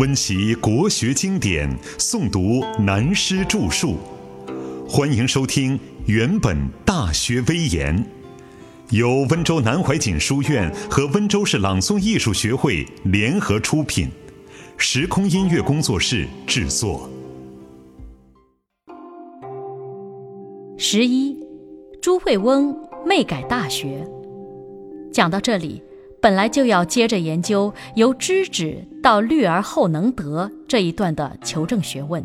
温习国学经典，诵读南师著述。欢迎收听《原本大学威严》，由温州南怀瑾书院和温州市朗诵艺术学会联合出品，时空音乐工作室制作。十一，朱惠翁媚改大学。讲到这里。本来就要接着研究由知止到虑而后能得这一段的求证学问，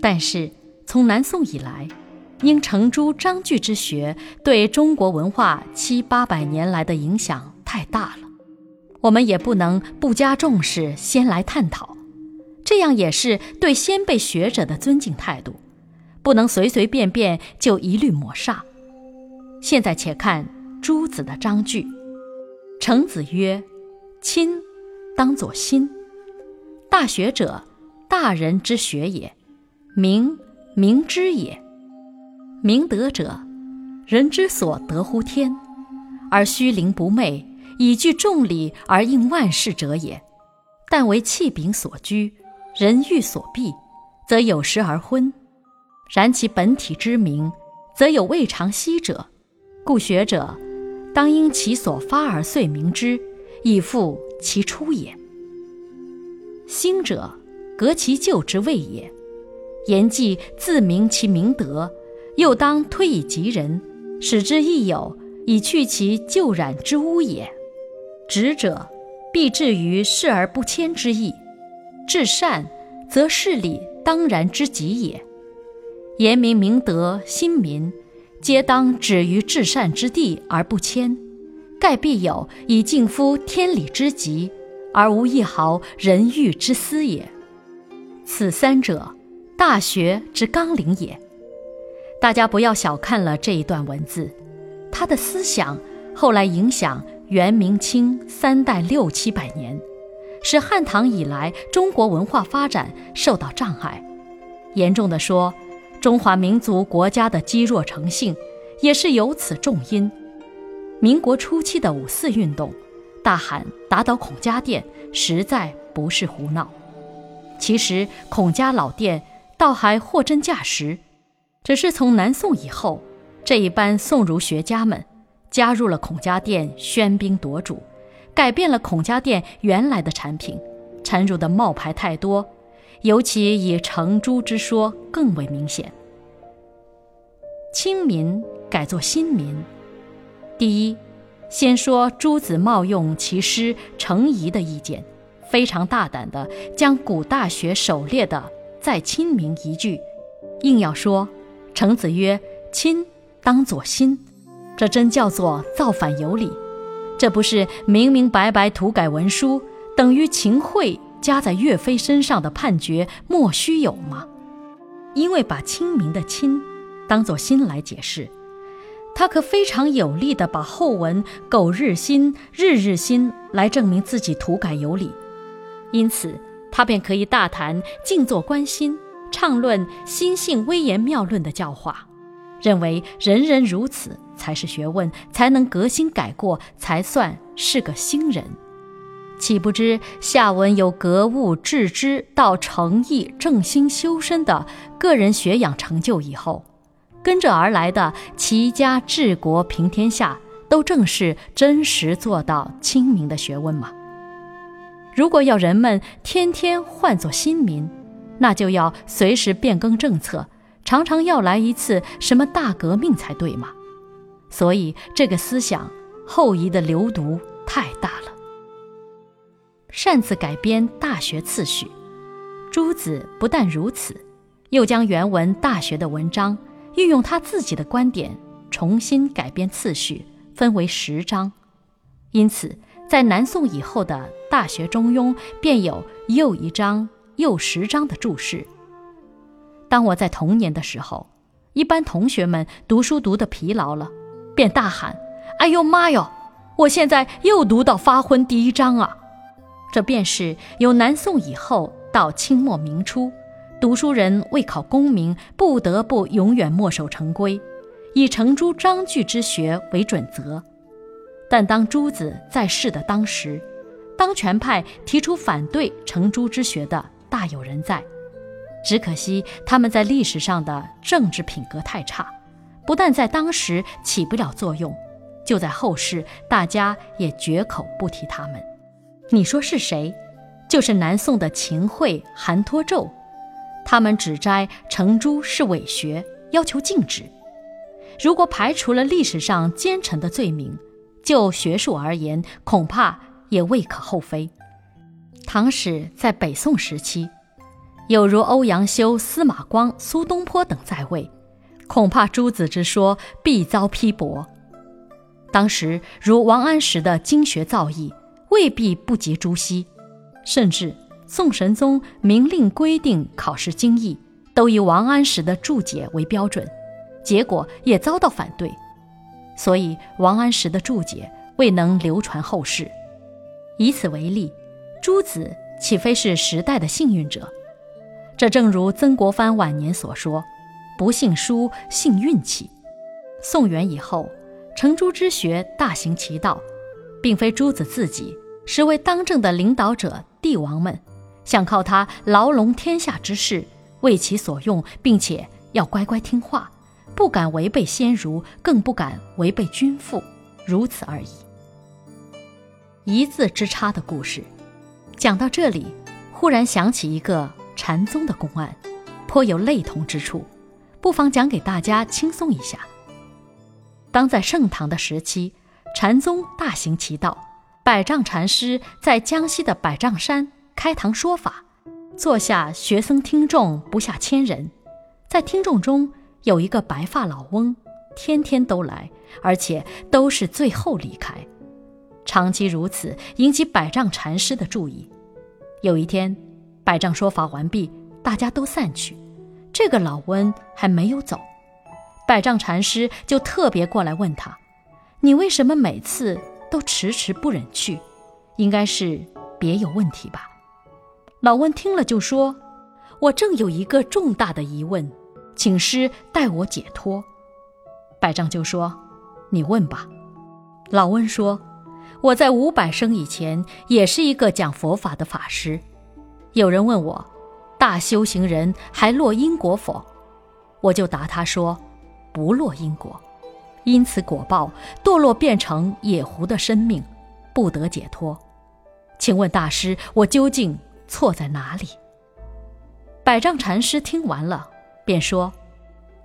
但是从南宋以来，因程朱章句之学对中国文化七八百年来的影响太大了，我们也不能不加重视先来探讨，这样也是对先辈学者的尊敬态度，不能随随便便就一律抹煞。现在且看朱子的章句。程子曰：“亲，当作心。大学者，大人之学也；明，明之也。明德者，人之所得乎天，而虚灵不昧，以具众理而应万事者也。但为气柄所居，人欲所避，则有时而昏。然其本体之明，则有未尝息者。故学者。”当因其所发而遂明之，以复其出也。兴者，革其旧之谓也。言既自明其明德，又当推以及人，使之亦有，以去其旧染之污也。直者，必至于视而不迁之意。至善，则事理当然之极也。言明明德，亲民。皆当止于至善之地而不迁，盖必有以敬夫天理之极，而无一毫人欲之私也。此三者，大学之纲领也。大家不要小看了这一段文字，他的思想后来影响元、明、清三代六七百年，使汉唐以来中国文化发展受到障碍。严重的说。中华民族国家的积弱成性，也是由此重因。民国初期的五四运动，大喊打倒孔家店，实在不是胡闹。其实孔家老店倒还货真价实，只是从南宋以后，这一班宋儒学家们加入了孔家店，喧宾夺主，改变了孔家店原来的产品，掺入的冒牌太多。尤其以程朱之说更为明显。亲民改作新民。第一，先说朱子冒用其师程颐的意见，非常大胆地将古大学首列的“在亲民”一句，硬要说程子曰：“亲，当作新。”这真叫做造反有理。这不是明明白白涂改文书，等于秦桧。加在岳飞身上的判决莫须有吗？因为把清明的“清”当作“心”来解释，他可非常有力地把后文“苟日新，日日新”来证明自己涂改有理。因此，他便可以大谈静坐观心，畅论心性微言妙论的教化，认为人人如此才是学问，才能革新改过，才算是个新人。岂不知下文有格物致知到诚意正心修身的个人学养成就以后，跟着而来的齐家治国平天下，都正是真实做到亲民的学问吗？如果要人们天天换作新民，那就要随时变更政策，常常要来一次什么大革命才对嘛。所以这个思想后移的流毒太。擅自改编《大学》次序，朱子不但如此，又将原文《大学》的文章运用他自己的观点，重新改编次序，分为十章。因此，在南宋以后的《大学》《中庸》便有又一章又十章的注释。当我在童年的时候，一般同学们读书读得疲劳了，便大喊：“哎呦妈哟！我现在又读到发昏第一章啊！”这便是由南宋以后到清末明初，读书人为考功名，不得不永远墨守成规，以程朱章句之学为准则。但当朱子在世的当时，当权派提出反对程朱之学的大有人在，只可惜他们在历史上的政治品格太差，不但在当时起不了作用，就在后世大家也绝口不提他们。你说是谁？就是南宋的秦桧、韩托胄，他们指摘程朱是伪学，要求禁止。如果排除了历史上奸臣的罪名，就学术而言，恐怕也未可厚非。唐史在北宋时期，有如欧阳修、司马光、苏东坡等在位，恐怕朱子之说必遭批驳。当时如王安石的经学造诣，未必不及朱熹。甚至宋神宗明令规定考试经义，都以王安石的注解为标准，结果也遭到反对，所以王安石的注解未能流传后世。以此为例，朱子岂非是时代的幸运者？这正如曾国藩晚年所说：“不信书，信运气。”宋元以后，程朱之学大行其道，并非朱子自己。实为当政的领导者帝王们，想靠他牢笼天下之事，为其所用，并且要乖乖听话，不敢违背先儒，更不敢违背君父，如此而已。一字之差的故事，讲到这里，忽然想起一个禅宗的公案，颇有类同之处，不妨讲给大家轻松一下。当在盛唐的时期，禅宗大行其道。百丈禅师在江西的百丈山开堂说法，坐下学僧听众不下千人，在听众中有一个白发老翁，天天都来，而且都是最后离开，长期如此，引起百丈禅师的注意。有一天，百丈说法完毕，大家都散去，这个老翁还没有走，百丈禅师就特别过来问他：“你为什么每次？”都迟迟不忍去，应该是别有问题吧。老温听了就说：“我正有一个重大的疑问，请师代我解脱。”百丈就说：“你问吧。”老温说：“我在五百生以前也是一个讲佛法的法师。有人问我，大修行人还落因果否？我就答他说：不落因果。”因此果报堕落变成野狐的生命，不得解脱。请问大师，我究竟错在哪里？百丈禅师听完了，便说：“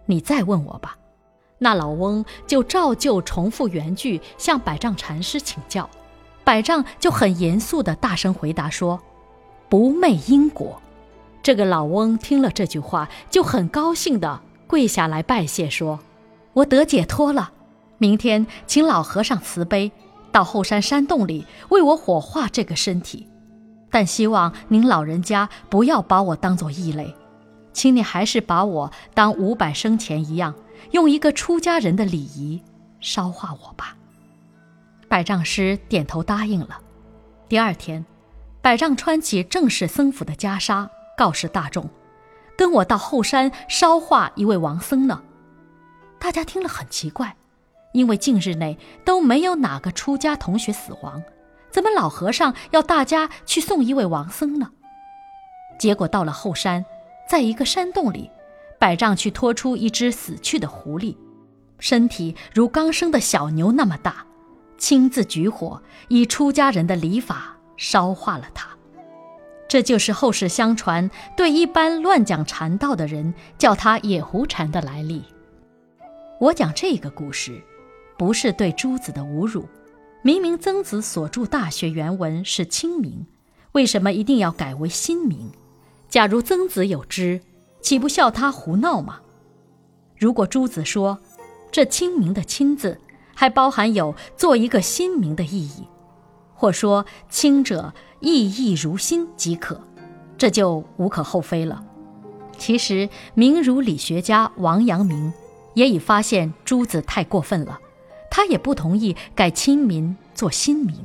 你再问我吧。”那老翁就照旧重复原句，向百丈禅师请教。百丈就很严肃地大声回答说：“不昧因果。”这个老翁听了这句话，就很高兴地跪下来拜谢说。我得解脱了，明天请老和尚慈悲，到后山山洞里为我火化这个身体。但希望您老人家不要把我当做异类，请你还是把我当五百生前一样，用一个出家人的礼仪烧化我吧。百丈师点头答应了。第二天，百丈穿起正式僧服的袈裟，告示大众：“跟我到后山烧化一位王僧呢。”大家听了很奇怪，因为近日内都没有哪个出家同学死亡，怎么老和尚要大家去送一位王僧呢？结果到了后山，在一个山洞里，百丈去拖出一只死去的狐狸，身体如刚生的小牛那么大，亲自举火，以出家人的礼法烧化了它。这就是后世相传对一般乱讲禅道的人叫他野狐禅的来历。我讲这个故事，不是对朱子的侮辱。明明曾子所著《大学》原文是清明，为什么一定要改为新明？假如曾子有知，岂不笑他胡闹吗？如果朱子说这清明的“清”字还包含有做一个新名的意义，或说“清者意义如新”即可，这就无可厚非了。其实，明儒理学家王阳明。也已发现朱子太过分了，他也不同意改亲民做新民。